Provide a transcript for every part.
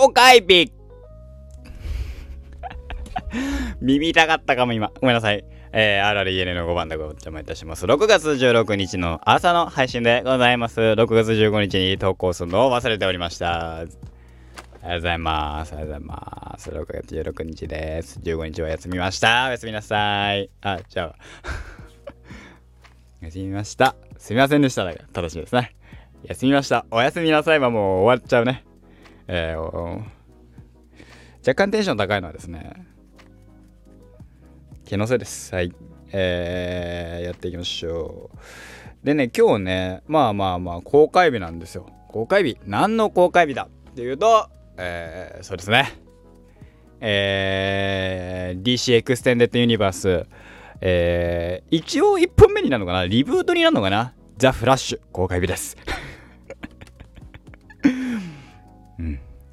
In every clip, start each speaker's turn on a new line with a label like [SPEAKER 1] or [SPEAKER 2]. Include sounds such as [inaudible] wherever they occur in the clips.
[SPEAKER 1] 公開日 [laughs] 耳痛かったかも今。ごめんなさい。えー、RREN の5番でご邪魔いたします。6月16日の朝の配信でございます。6月15日に投稿するのを忘れておりました。ありがとうございます。ありがとうございます。6月16日です。15日は休みました。おやすみなさい。あ、じゃあ。[laughs] 休みました。すみませんでした正しいですね。休みました。おやすみなさいはもう終わっちゃうね。えー、若干テンション高いのはですね、気のせいです。はい。えー、やっていきましょう。でね、今日ね、まあまあまあ、公開日なんですよ。公開日。何の公開日だっていうと、えー、そうですね。えー、DC Extended Universe、えー、一応1本目になるのかな？リブートになるのかな？ザ・フラッシュ公開日です。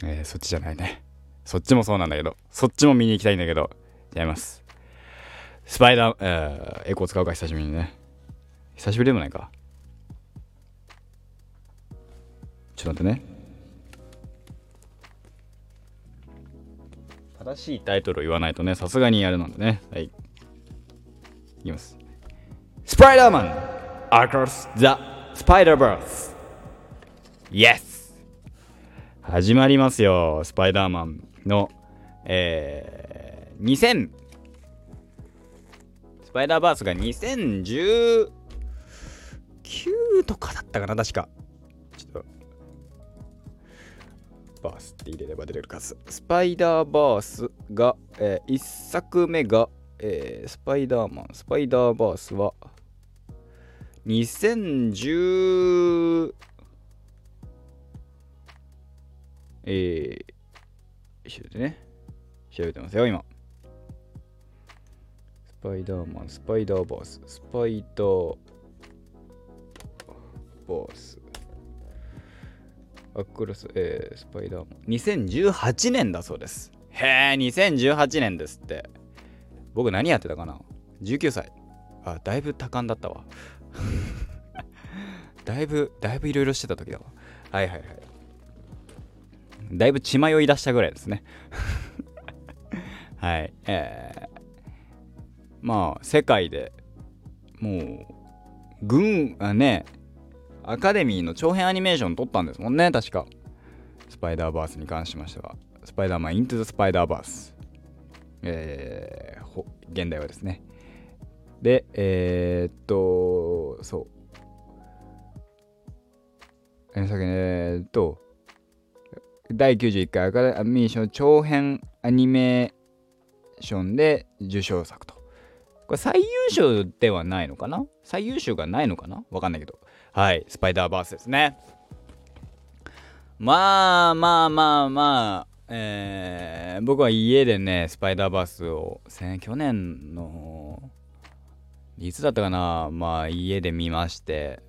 [SPEAKER 1] えー、そっちじゃないね。そっちもそうなんだけど、そっちも見に行きたいんだけど、違います。スパイダー、えー、エコー使うか、久しぶりにね。久しぶりでもないか。ちょっと待ってね。正しいタイトルを言わないとね、さすがにやるのでね。はい。いきます。スパイダーマン Across the Spider-Verse Yes! 始まりますよ、スパイダーマンの、えー、2000スパイダーバースが2019とかだったかな、確か。ちょっと、バースって入れれば出れる数。スパイダーバースが、えー、1作目が、えー、スパイダーマン、スパイダーバースは、2010えー、調べてね。調べてますよ、今。スパイダーマン、スパイダーバース、スパイダーバース。アクロス、えー、スパイダーマン。2018年だそうです。へえ、2018年ですって。僕何やってたかな ?19 歳。あ、だいぶ多感だったわ。[laughs] だいぶ、だいぶいろいろしてた時だわ。はいはいはい。だいぶ血迷い出したぐらいですね。[laughs] はい。えー、まあ世界でもう軍あねアカデミーの長編アニメーション撮ったんですもんね確か。スパイダーバースに関しましては。スパイダーマンイントゥザスパイダーバースえー、現代はですね。でえー、っとそう。えー、っと第91回アカデミー賞長編アニメーションで受賞作とこれ最優秀ではないのかな？最優秀がないのかな？わかんないけど。はい、スパイダーバースですね。まあまあまあまあ、えー、僕は家でね、スパイダーバースを、去年の、いつだったかな？まあ家で見まして、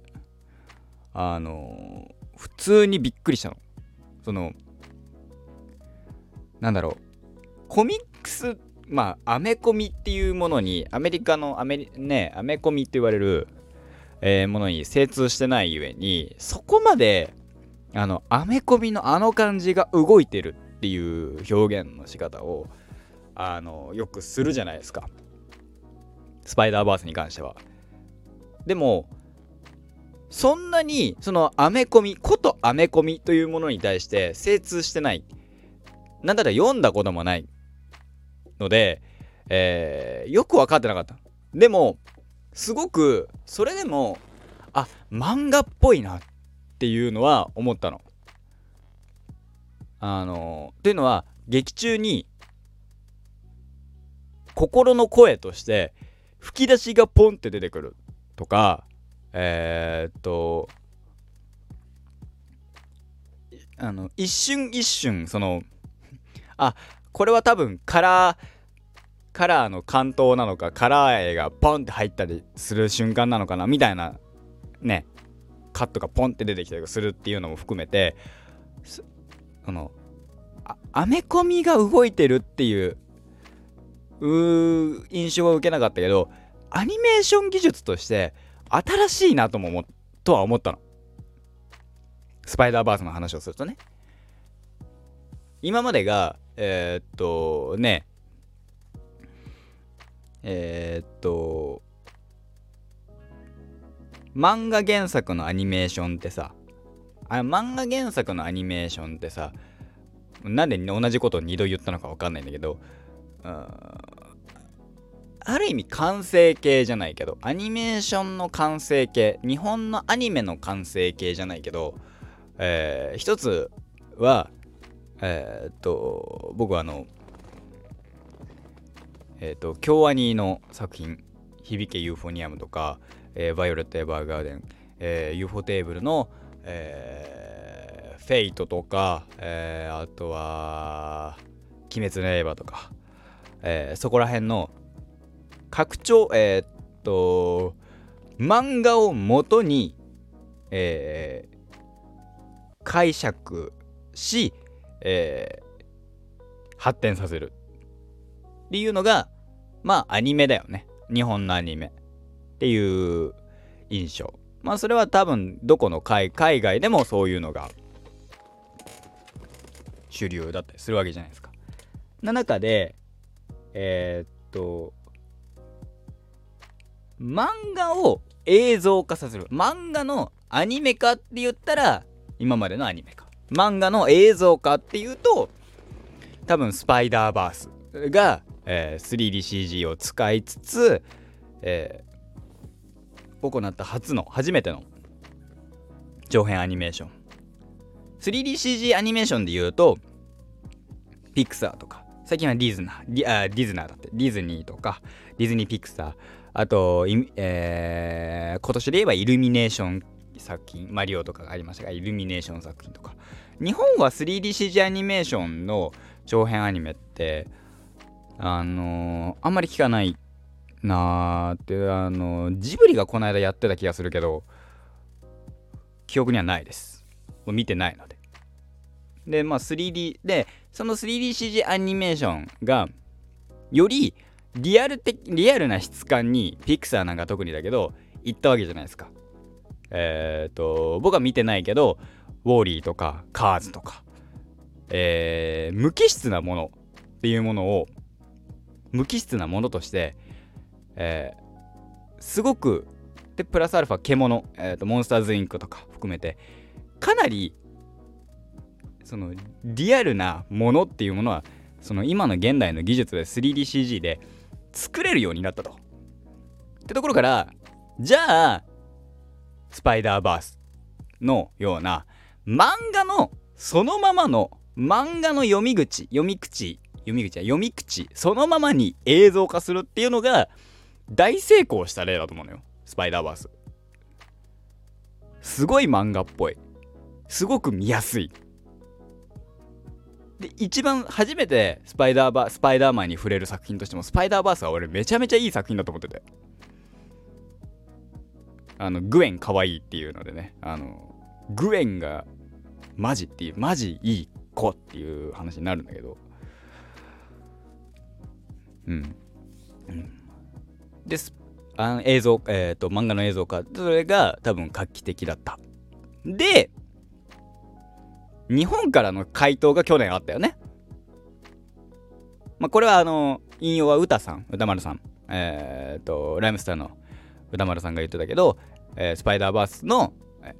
[SPEAKER 1] あの、普通にびっくりしたの。その、なんだろう、コミックスまあ、アメコミっていうものに、アメリカのアメ、ね、アメコミって言われる、えー、ものに精通してないゆえに、そこまで、あの、アメコミのあの感じが動いてるっていう表現の仕方を、あの、よくするじゃないですか。スパイダーバースに関しては。でも、そんなに、そのアメコミ、ことアメコミというものに対して精通してない。なんだったら読んだこともないので、えー、よく分かってなかった。でも、すごく、それでも、あ、漫画っぽいなっていうのは思ったの。あの、というのは、劇中に、心の声として、吹き出しがポンって出てくるとか、えー、っと、あの、一瞬一瞬、その、あ、これは多分カラーカラーの関東なのかカラー絵がポンって入ったりする瞬間なのかなみたいなねカットがポンって出てきたりするっていうのも含めてそのアメコミが動いてるっていう印象は受けなかったけどアニメーション技術として新しいなとも思とは思ったの。スパイダーバースの話をするとね。今までがえー、っとねえー、っと漫画原作のアニメーションってさあ漫画原作のアニメーションってさなんで同じことを2度言ったのか分かんないんだけどある意味完成形じゃないけどアニメーションの完成形日本のアニメの完成形じゃないけど、えー、一つはえー、っと僕はあのえー、っと京アニの作品「響けユーフォニアム」とか「えー、バイオレット・エヴァーガーデン」えー、UFO テーブルの、えー、 Fate とか、えー、あとは「鬼滅の刃」とか、えー、そこら辺の拡張えー、っと漫画をもとに、えー、解釈し、えー、発展させる。っていうのがまあアニメだよね。日本のアニメ。っていう印象。まあそれは多分どこの海海外でもそういうのが主流だったりするわけじゃないですか。な中でえー、っと漫画を映像化させる。漫画のアニメ化って言ったら今までのアニメ化漫画の映像化っていうと多分スパイダーバースが、えー、3DCG を使いつつ、えー、行った初の初めての長編アニメーション。3DCG アニメーションで言うとピクサーとか最近はディズナーディあディズナーだってディズニーとかディズニーピクサーあと、えー、今年で言えばイルミネーション作品マリオとかがありましたがイルミネーション作品とか。日本は 3DCG アニメーションの長編アニメってあのー、あんまり聞かないなーってあのー、ジブリがこの間やってた気がするけど記憶にはないです。もう見てないので。でまあ 3D でその 3DCG アニメーションがよりリアル的リアルな質感にピクサーなんか特にだけど行ったわけじゃないですか。えっ、と僕は見てないけどウォーリーとかカーズとか、えー、無機質なものっていうものを無機質なものとして、えー、すごくでプラスアルファ獣、えーと、モンスターズインクとか含めてかなりそのリアルなものっていうものはその今の現代の技術で 3DCG で作れるようになったと。ってところからじゃあスパイダーバースのような漫画のそのままの漫画の読み口読み口読み口は読み口そのままに映像化するっていうのが大成功した例だと思うのよ。スパイダーバース。すごい漫画っぽい。すごく見やすい。で一番初めてスパイダーバースパイダーマンに触れる作品としてもスパイダーバースは俺めちゃめちゃいい作品だと思ってて。あのグエンかわいいっていうのでねあのグエンがマジっていうマジいい子っていう話になるんだけど。うん、うん、です。あの映像えっ、ー、と漫画の映像化それが多分画期的だった。で日本からの回答が去年あったよね。まあこれはあの引用は歌さん歌丸さんえっ、ー、とライムスターの歌丸さんが言ってたけど、えー、スパイダーバースの、え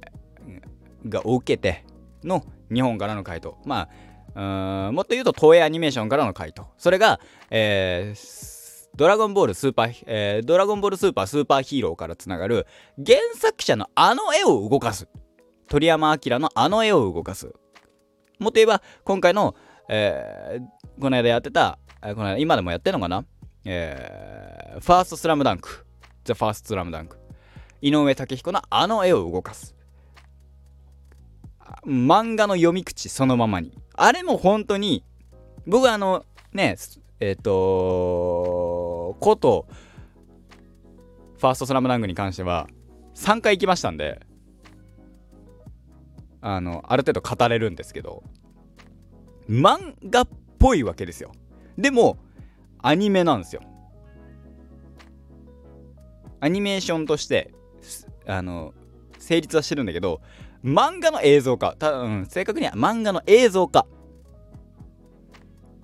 [SPEAKER 1] ー、が受けての日本からの回答。まあ、もっと言うと東映アニメーションからの回答。それが、えー、ドラゴンボールスーパー、えー、ドラゴンボールスーパースーパーヒーローからつながる原作者のあの絵を動かす。鳥山明のあの絵を動かす。もっと言えば、今回の、えー、この間やってた、この間今でもやってるのかな？えー、ファーストスラムダンク。ザ・ファーストスラムダンク。井上武彦のあの絵を動かす。漫画の読み口そのままに。あれも本当に、僕はあの、ね、えっ、ー、とこと、ファーストスラムダンクに関しては、3回行きましたんで、あの、ある程度語れるんですけど、漫画っぽいわけですよ。でも、アニメなんですよ。アニメーションとして、あの、成立はしてるんだけど、漫画の映像化、たうん、正確には漫画の映像化。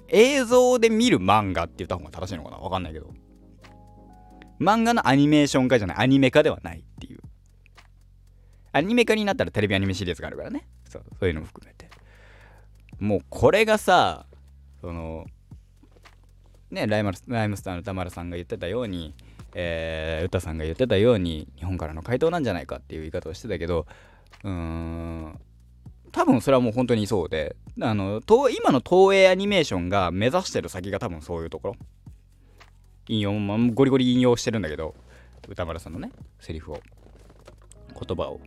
[SPEAKER 1] 映像で見る漫画って言った方が正しいのかな？わかんないけど。漫画のアニメーション化じゃない。アニメ化ではないっていう。アニメ化になったらテレビアニメシリーズがあるからね。そうそういうのも含めて。もうこれがさそのねライマライムスターの田丸さんが言ってたようにえー、歌さんが言ってたように日本からの回答なんじゃないかっていう言い方をしてたけどうーん多分それはもう本当にそうであの今の東映アニメーションが目指してる先が多分そういうところ。引用、まあ、ゴリゴリ引用してるんだけど歌丸さんのねセリフを言葉を。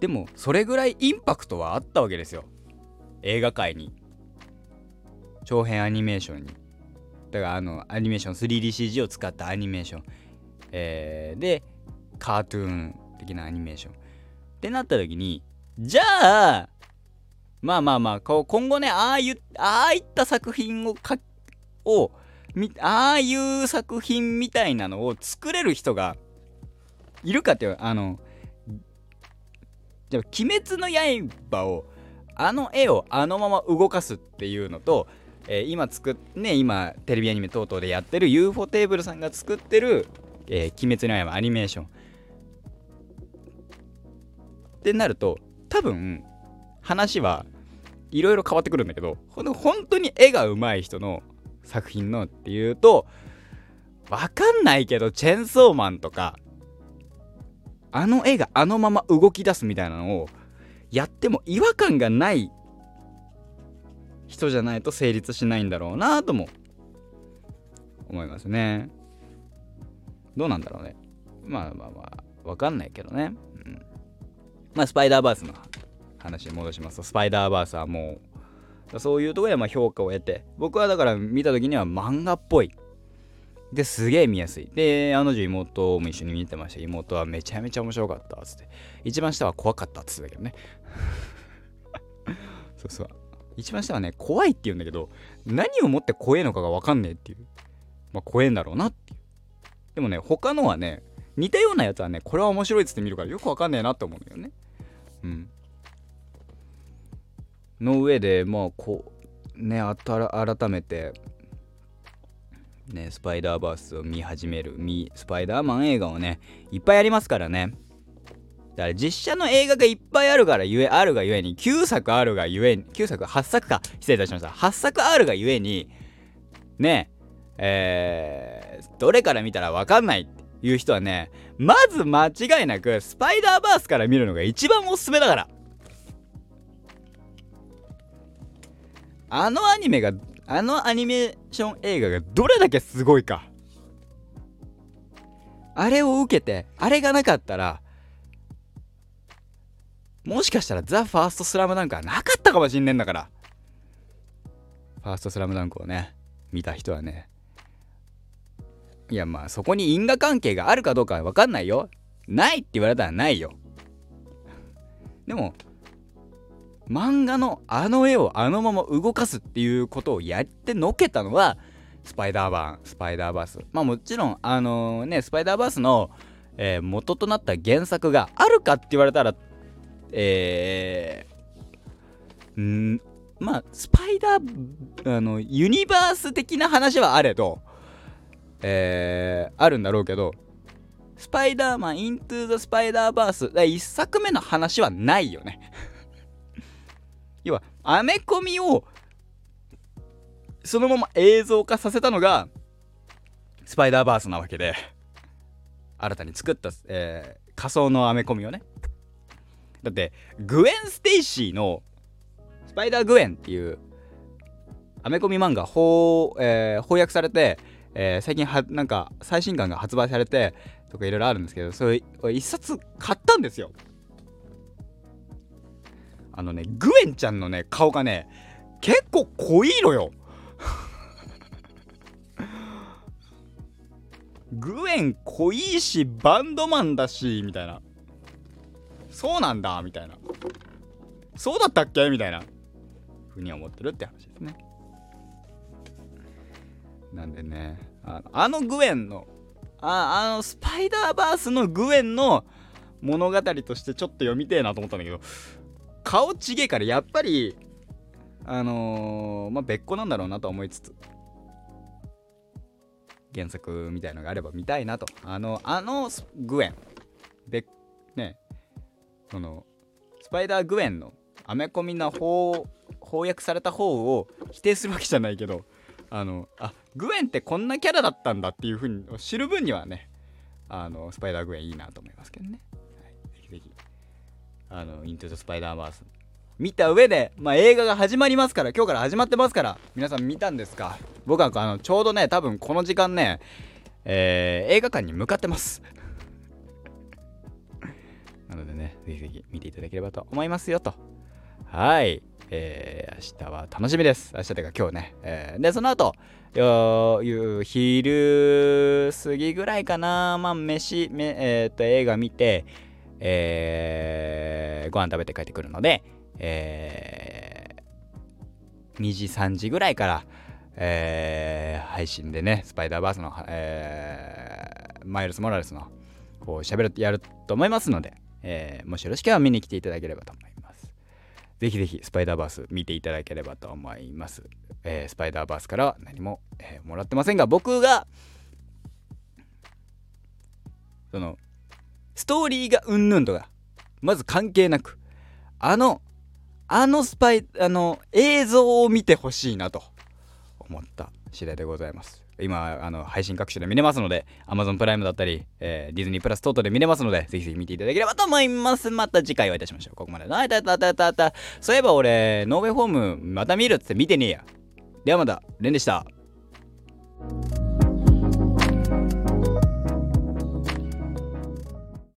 [SPEAKER 1] でもそれぐらいインパクトはあったわけですよ。映画界に。長編アニメーションに。だからあのアニメーション 3DCG を使ったアニメーション、えー、でカートゥーン的なアニメーション。ってなった時にじゃあまあまあまあ今後ねああいうああいった作品をかをああいう作品みたいなのを作れる人がいるかっていうあのじゃあ「鬼滅の刃」をあの絵をあのまま動かすっていうのとえー、今作っね今テレビアニメ等々でやってる UFO テーブルさんが作ってる「えー、鬼滅の刃」アニメーション。ってなると多分話はいろいろ変わってくるんだけど本当に絵が上手い人の作品のっていうとわかんないけどチェンソーマンとかあの絵があのまま動き出すみたいなのをやっても違和感がない人じゃないと成立しないんだろうなとも思いますね。どうなんだろうね。まあまあまあわかんないけどね、うん、まあスパイダーバースの話に戻しますとスパイダーバースはもうそういうとこでま評価を得て僕はだから見た時には漫画っぽい。ですげえ見やすい。であの女妹も一緒に見てました。妹はめちゃめちゃ面白かったっつって。一番下は怖かったっつってたけどね。[laughs] そうそう。一番下はね、怖いって言うんだけど、何をもって怖えのかがわかんねえっていう。まあ、怖えんだろうなっていう。でもね、他のはね、似たようなやつはね、これは面白いっつって見るからよくわかんねえなって思うんだよね。うん。の上で、まあ、こう、ね、改めて、ね、スパイダーバースを見始める、スパイダーマン映画をね、いっぱいありますからね。だから実写の映画がいっぱいあるからゆえ、あるがゆえに、9作あるがゆえに、9作、8作か、失礼いたしました。8作あるがゆえに、ね、えー、どれから見たらわかんないっていう人はね、まず間違いなく、スパイダーバースから見るのが一番おすすめだから。あのアニメが、あのアニメーション映画がどれだけすごいか。あれを受けて、あれがなかったら、もしかしたらザ・ファーストスラムダンクはなかったかもしんねえんだから。ファーストスラムダンクをね、見た人はね。いやまあそこに因果関係があるかどうかは分かんないよ。ないって言われたらないよ。でも、漫画のあの絵をあのまま動かすっていうことをやってのけたのは、スパイダーバーン、スパイダーバース。まあもちろん、あのー、ね、スパイダーバースの、えー、元となった原作があるかって言われたらえー、んまあスパイダーあのユニバース的な話はあれどえー、あるんだろうけどスパイダーマン Into the Spider-Verse 1作目の話はないよね。[laughs] 要はアメコミをそのまま映像化させたのがスパイダーバースなわけで新たに作った、えー、仮想のアメコミをね。だってグエン・ステイシーの「スパイダー・グエン」っていうアメコミ漫画翻,、えー、翻訳されて、えー、最近はなんか最新刊が発売されてとかいろいろあるんですけどそれ一冊買ったんですよ。あのねグエンちゃんのね顔がね結構濃いのよ。[laughs] グエン濃いしバンドマンだしみたいな。そうなんだみたいな。そうだったっけ？みたいな。ふうに思ってるって話ですね。なんでねあのあのグエンのああのスパイダーバースのグエンの物語としてちょっと読みてえなと思ったんだけど顔ちげえからやっぱりあのー、まあ別個なんだろうなと思いつつ原作みたいのがあれば見たいなと。あのあのグエン。別そのスパイダーグエンのアメコミな方翻訳された方を否定するわけじゃないけどあのあグエンってこんなキャラだったんだっていうふうに知る分にはねあのスパイダーグエンいいなと思いますけどね、はい、ぜひぜひあのイントゥ・ザ・スパイダーバース見た上で、まあ、映画が始まりますから今日から始まってますから皆さん見たんですか？僕はあのちょうどね多分この時間ね、えー、映画館に向かってます。なのでねぜひぜひ見ていただければと思いますよと。はい。えー、明日は楽しみです。明日というか今日ね、えー、でその後昼過ぎぐらいかな。まあ飯め、えー、っと映画見てえー、ご飯食べて帰ってくるので、えー、2時3時ぐらいから、えー、配信でねスパイダーバースの、えー、マイルス・モラレスのこう喋るやると思いますので、えー、もしよろしければ見に来ていただければと思います。ぜひぜひスパイダーバース見ていただければと思います。えー、スパイダーバースからは何も、えー、もらってませんが僕がそのストーリーがうんぬんとかまず関係なくあのあのスパイあの映像を見てほしいなと思った次第でございます今あの配信各種で見れますので Amazon プライムだったり、えー、ディズニープラス等々で見れますのでぜひぜひ見ていただければと思います。また次回お会いいたしましょう。ここまでのあたたたたたそういえば俺ノーウェイホームまた見るっつって見てねえや。ではまたレンでした。